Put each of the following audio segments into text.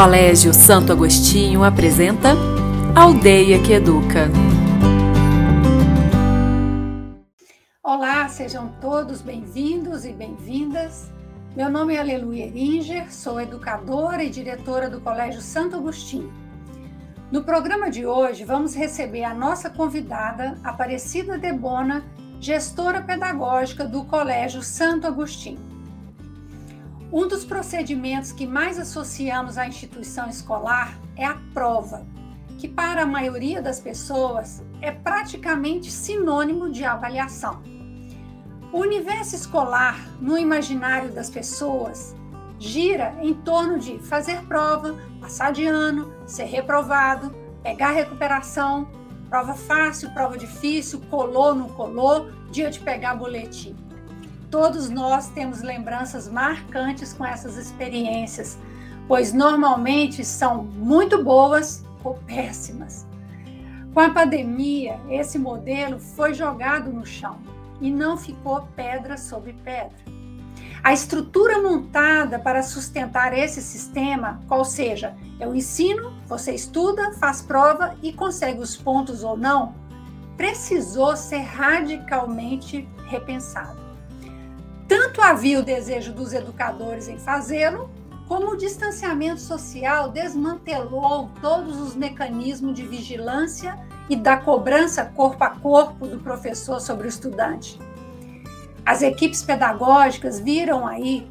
Colégio Santo Agostinho apresenta Aldeia que Educa. Olá, sejam todos bem-vindos e bem-vindas. Meu nome é Aleluia Eringer, sou educadora e diretora do Colégio Santo Agostinho. No programa de hoje, vamos receber a nossa convidada, Aparecida Debona, gestora pedagógica do Colégio Santo Agostinho. Um dos procedimentos que mais associamos à instituição escolar é a prova, que para a maioria das pessoas é praticamente sinônimo de avaliação. O universo escolar, no imaginário das pessoas, gira em torno de fazer prova, passar de ano, ser reprovado, pegar recuperação, prova fácil, prova difícil, colou, não colou, dia de pegar boletim. Todos nós temos lembranças marcantes com essas experiências, pois normalmente são muito boas ou péssimas. Com a pandemia, esse modelo foi jogado no chão e não ficou pedra sobre pedra. A estrutura montada para sustentar esse sistema, qual seja, eu ensino, você estuda, faz prova e consegue os pontos ou não, precisou ser radicalmente repensado. Tanto havia o desejo dos educadores em fazê-lo, como o distanciamento social desmantelou todos os mecanismos de vigilância e da cobrança corpo a corpo do professor sobre o estudante. As equipes pedagógicas viram aí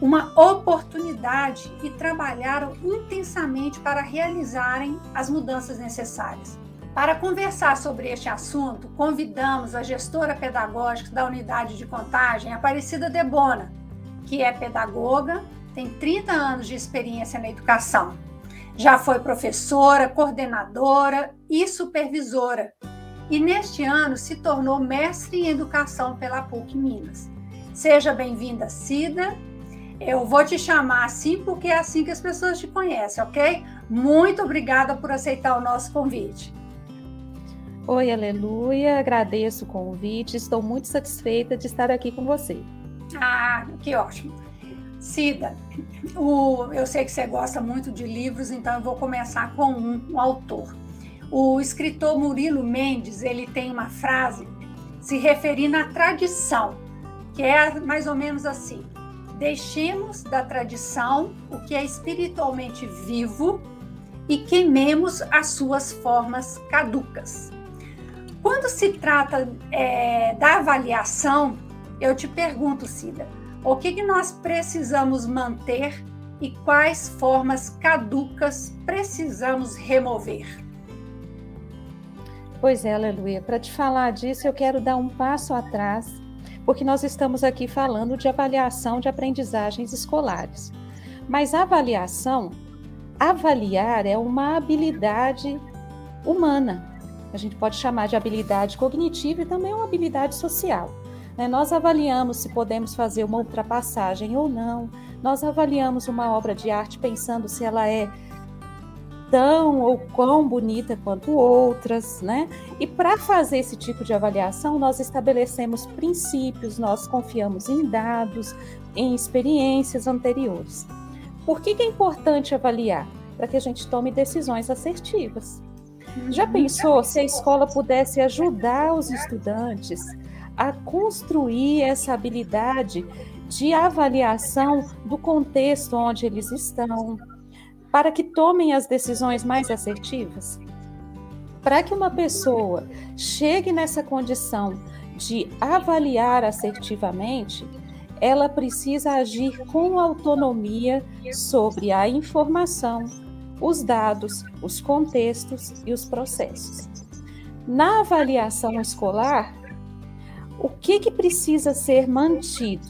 uma oportunidade e trabalharam intensamente para realizarem as mudanças necessárias. Para conversar sobre este assunto, convidamos a gestora pedagógica da unidade de contagem, Aparecida Debona, que é pedagoga, tem 30 anos de experiência na educação. Já foi professora, coordenadora e supervisora. E neste ano se tornou mestre em educação pela PUC Minas. Seja bem-vinda, Cida. Eu vou te chamar assim porque é assim que as pessoas te conhecem, ok? Muito obrigada por aceitar o nosso convite. Oi, aleluia, agradeço o convite, estou muito satisfeita de estar aqui com você. Ah, que ótimo. Cida, o, eu sei que você gosta muito de livros, então eu vou começar com um, um autor. O escritor Murilo Mendes, ele tem uma frase se referindo à tradição, que é mais ou menos assim: deixemos da tradição o que é espiritualmente vivo e queimemos as suas formas caducas. Quando se trata é, da avaliação, eu te pergunto, Cida, o que, que nós precisamos manter e quais formas caducas precisamos remover? Pois é, aleluia. Para te falar disso, eu quero dar um passo atrás, porque nós estamos aqui falando de avaliação de aprendizagens escolares. Mas avaliação, avaliar é uma habilidade humana, a gente pode chamar de habilidade cognitiva e também uma habilidade social. Né? Nós avaliamos se podemos fazer uma ultrapassagem ou não, nós avaliamos uma obra de arte pensando se ela é tão ou quão bonita quanto outras, né? E para fazer esse tipo de avaliação, nós estabelecemos princípios, nós confiamos em dados, em experiências anteriores. Por que, que é importante avaliar? Para que a gente tome decisões assertivas. Já pensou se a escola pudesse ajudar os estudantes a construir essa habilidade de avaliação do contexto onde eles estão, para que tomem as decisões mais assertivas? Para que uma pessoa chegue nessa condição de avaliar assertivamente, ela precisa agir com autonomia sobre a informação, os dados, os contextos e os processos. Na avaliação escolar, o que, que precisa ser mantido?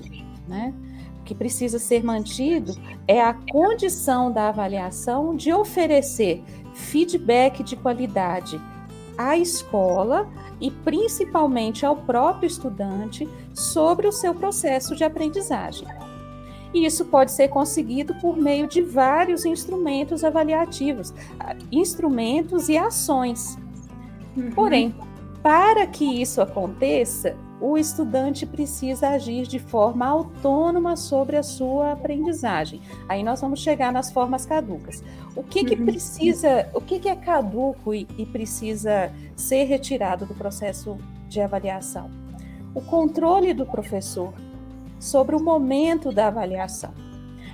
Né? O que precisa ser mantido é a condição da avaliação de oferecer feedback de qualidade à escola e principalmente ao próprio estudante sobre o seu processo de aprendizagem. E isso pode ser conseguido por meio de vários instrumentos avaliativos, instrumentos e ações. Uhum. Porém, para que isso aconteça, o estudante precisa agir de forma autônoma sobre a sua aprendizagem. Aí nós vamos chegar nas formas caducas. O que, que uhum. precisa, o que, que é caduco e, e precisa ser retirado do processo de avaliação? O controle do professor sobre o momento da avaliação.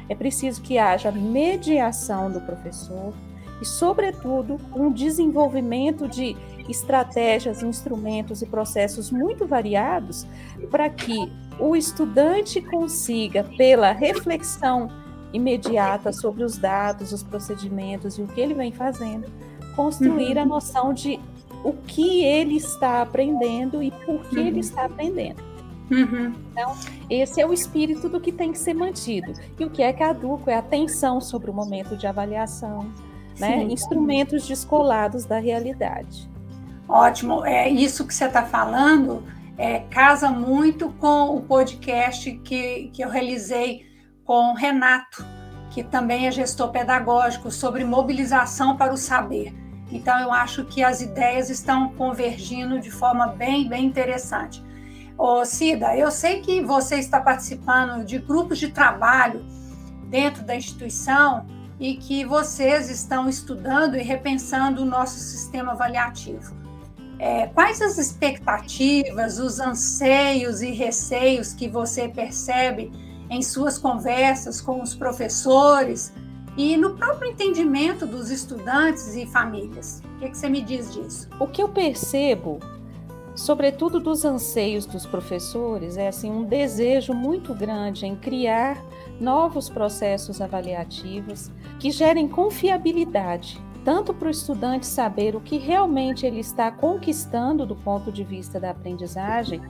É preciso que haja mediação do professor e, sobretudo, um desenvolvimento de estratégias, instrumentos e processos muito variados para que o estudante consiga, pela reflexão imediata sobre os dados, os procedimentos e o que ele vem fazendo, construir uhum. a noção de o que ele está aprendendo e por que uhum. ele está aprendendo. Uhum. Então, esse é o espírito do que tem que ser mantido. E o que é caduco é atenção sobre o momento de avaliação, né? instrumentos descolados da realidade. Ótimo. É isso que você está falando é, casa muito com o podcast que, que eu realizei com o Renato, que também é gestor pedagógico, sobre mobilização para o saber. Então, eu acho que as ideias estão convergindo de forma bem, bem interessante. Ô, Cida, eu sei que você está participando de grupos de trabalho dentro da instituição e que vocês estão estudando e repensando o nosso sistema avaliativo. É, quais as expectativas, os anseios e receios que você percebe em suas conversas com os professores e no próprio entendimento dos estudantes e famílias? O que, que você me diz disso? O que eu percebo, sobretudo dos anseios dos professores, é assim um desejo muito grande em criar novos processos avaliativos que gerem confiabilidade tanto para o estudante saber o que realmente ele está conquistando do ponto de vista da aprendizagem,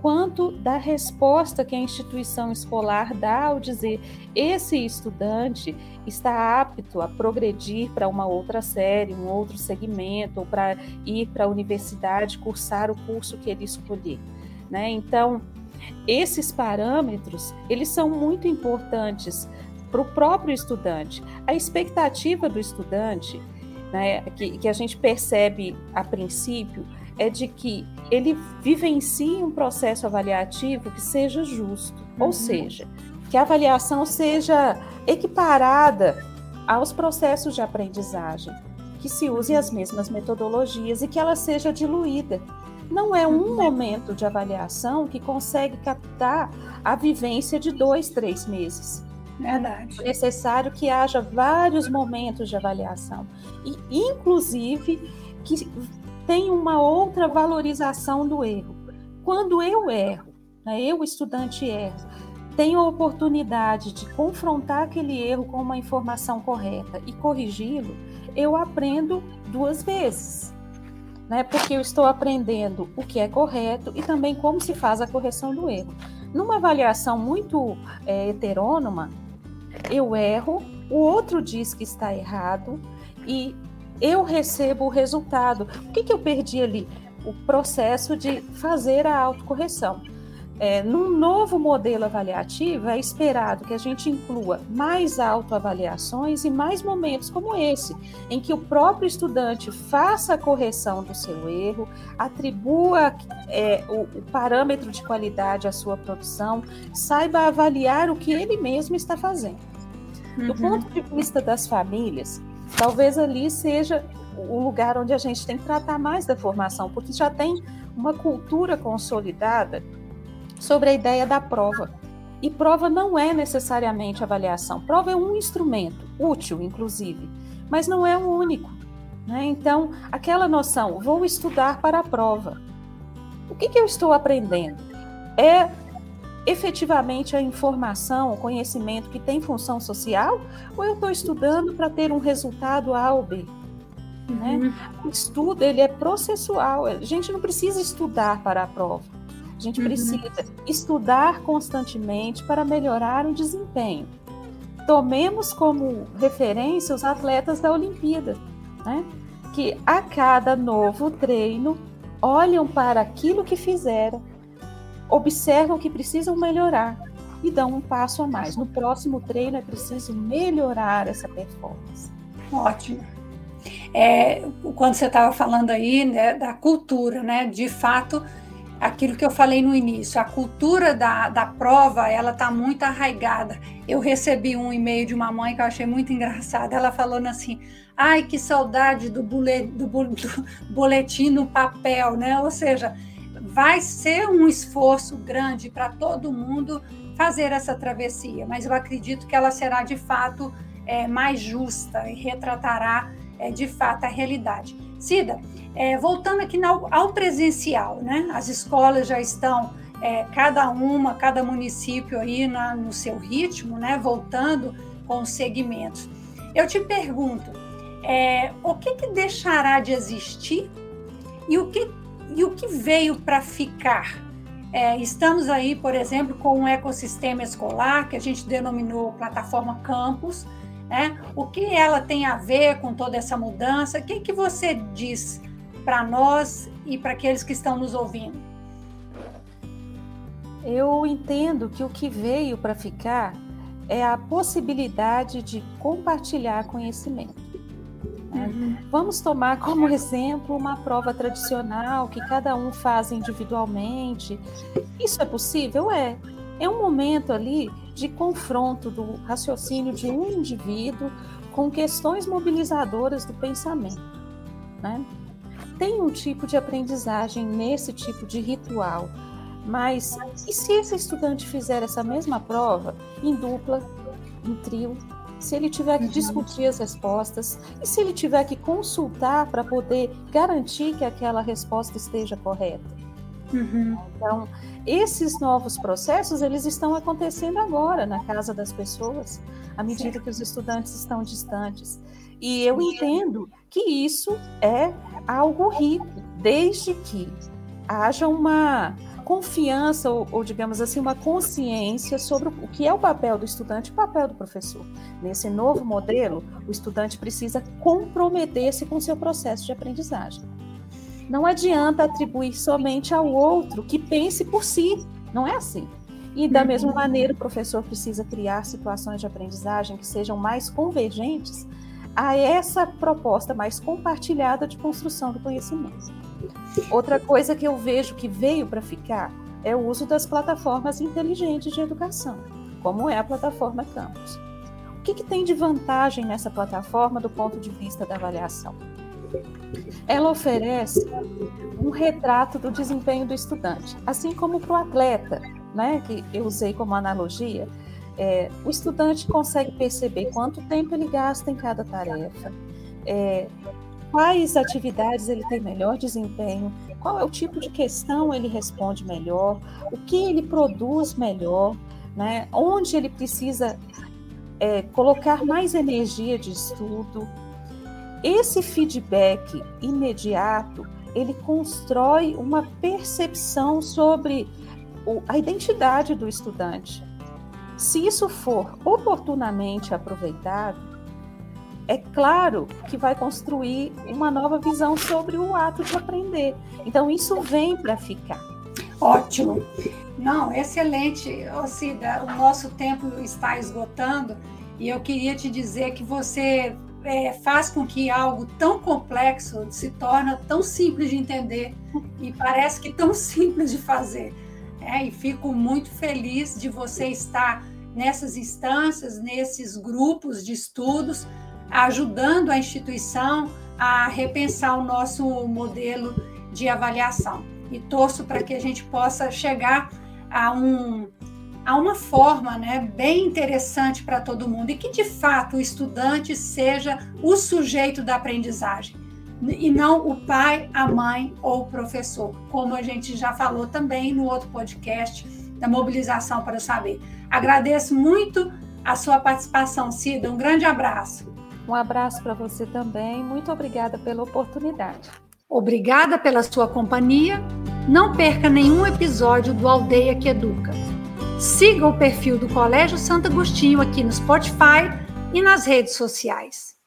quanto da resposta que a instituição escolar dá ao dizer esse estudante está apto a progredir para uma outra série, um outro segmento, ou para ir para a universidade cursar o curso que ele escolher. Né? Então, esses parâmetros, eles são muito importantes para o próprio estudante. A expectativa do estudante né, que, que a gente percebe a princípio é de que ele vivencie um processo avaliativo que seja justo, uhum. ou seja, que a avaliação seja equiparada aos processos de aprendizagem, que se use as mesmas metodologias e que ela seja diluída. Não é um uhum. momento de avaliação que consegue captar a vivência de dois, três meses. Verdade. É necessário que haja vários momentos de avaliação e, inclusive, que tenha uma outra valorização do erro. Quando eu erro, né, eu, estudante, erro, tenho a oportunidade de confrontar aquele erro com uma informação correta e corrigi-lo, eu aprendo duas vezes. Né, porque eu estou aprendendo o que é correto e também como se faz a correção do erro. Numa avaliação muito é, heterônoma, eu erro, o outro diz que está errado e eu recebo o resultado. O que, que eu perdi ali? O processo de fazer a autocorreção. É, num novo modelo avaliativo, é esperado que a gente inclua mais autoavaliações e mais momentos como esse, em que o próprio estudante faça a correção do seu erro, atribua é, o, o parâmetro de qualidade à sua produção, saiba avaliar o que ele mesmo está fazendo. Do uhum. ponto de vista das famílias, talvez ali seja o lugar onde a gente tem que tratar mais da formação, porque já tem uma cultura consolidada sobre a ideia da prova. E prova não é necessariamente avaliação. Prova é um instrumento, útil, inclusive, mas não é o único. Né? Então, aquela noção, vou estudar para a prova. O que, que eu estou aprendendo? É efetivamente a informação, o conhecimento que tem função social, ou eu estou estudando para ter um resultado A ou B? Né? Uhum. O estudo ele é processual. A gente não precisa estudar para a prova. A gente uhum. precisa estudar constantemente para melhorar o desempenho. Tomemos como referência os atletas da Olimpíada, né? que a cada novo treino olham para aquilo que fizeram, observam que precisam melhorar e dão um passo a mais. No próximo treino é preciso melhorar essa performance. Ótimo. É, quando você estava falando aí né, da cultura, né, de fato, aquilo que eu falei no início, a cultura da, da prova, ela está muito arraigada. Eu recebi um e-mail de uma mãe que eu achei muito engraçado, ela falando assim, ai, que saudade do, bule, do, do boletim no papel, né? Ou seja, vai ser um esforço grande para todo mundo fazer essa travessia, mas eu acredito que ela será de fato é, mais justa e retratará é, de fato a realidade. Cida, é, voltando aqui ao presencial, né? As escolas já estão, é, cada uma, cada município aí na, no seu ritmo, né? Voltando com os segmentos. Eu te pergunto, é, o que, que deixará de existir e o que, e o que veio para ficar? É, estamos aí, por exemplo, com um ecossistema escolar que a gente denominou plataforma campus. Né? O que ela tem a ver com toda essa mudança? O que, que você diz para nós e para aqueles que estão nos ouvindo? Eu entendo que o que veio para ficar é a possibilidade de compartilhar conhecimento. Né? Uhum. Vamos tomar como exemplo uma prova tradicional que cada um faz individualmente. Isso é possível? É. É um momento ali de confronto do raciocínio de um indivíduo com questões mobilizadoras do pensamento. Né? tem um tipo de aprendizagem nesse tipo de ritual. Mas e se esse estudante fizer essa mesma prova em dupla, em trio, se ele tiver que uhum. discutir as respostas e se ele tiver que consultar para poder garantir que aquela resposta esteja correta? Uhum. Então, esses novos processos, eles estão acontecendo agora na casa das pessoas, à medida que os estudantes estão distantes. E eu entendo que isso é algo rico, desde que haja uma confiança ou, ou, digamos assim, uma consciência sobre o que é o papel do estudante e o papel do professor. Nesse novo modelo, o estudante precisa comprometer-se com o seu processo de aprendizagem. Não adianta atribuir somente ao outro que pense por si, não é assim. E da mesma maneira, o professor precisa criar situações de aprendizagem que sejam mais convergentes a essa proposta mais compartilhada de construção do conhecimento. Outra coisa que eu vejo que veio para ficar é o uso das plataformas inteligentes de educação, como é a plataforma Campus. O que, que tem de vantagem nessa plataforma do ponto de vista da avaliação? Ela oferece um retrato do desempenho do estudante, assim como para o atleta, né, que eu usei como analogia, é, o estudante consegue perceber quanto tempo ele gasta em cada tarefa, é, quais atividades ele tem melhor desempenho, qual é o tipo de questão ele responde melhor, o que ele produz melhor, né, onde ele precisa é, colocar mais energia de estudo. Esse feedback imediato ele constrói uma percepção sobre a identidade do estudante. Se isso for oportunamente aproveitado, é claro que vai construir uma nova visão sobre o ato de aprender. Então, isso vem para ficar. Ótimo. Não, excelente. Cida, o nosso tempo está esgotando e eu queria te dizer que você é, faz com que algo tão complexo se torne tão simples de entender e parece que tão simples de fazer. É, e fico muito feliz de você estar nessas instâncias, nesses grupos de estudos, ajudando a instituição a repensar o nosso modelo de avaliação. E torço para que a gente possa chegar a, um, a uma forma né, bem interessante para todo mundo e que, de fato, o estudante seja o sujeito da aprendizagem e não o pai, a mãe ou o professor, como a gente já falou também no outro podcast da mobilização para o saber. Agradeço muito a sua participação, Cida. Um grande abraço. Um abraço para você também. Muito obrigada pela oportunidade. Obrigada pela sua companhia. Não perca nenhum episódio do Aldeia que Educa. Siga o perfil do Colégio Santo Agostinho aqui no Spotify e nas redes sociais.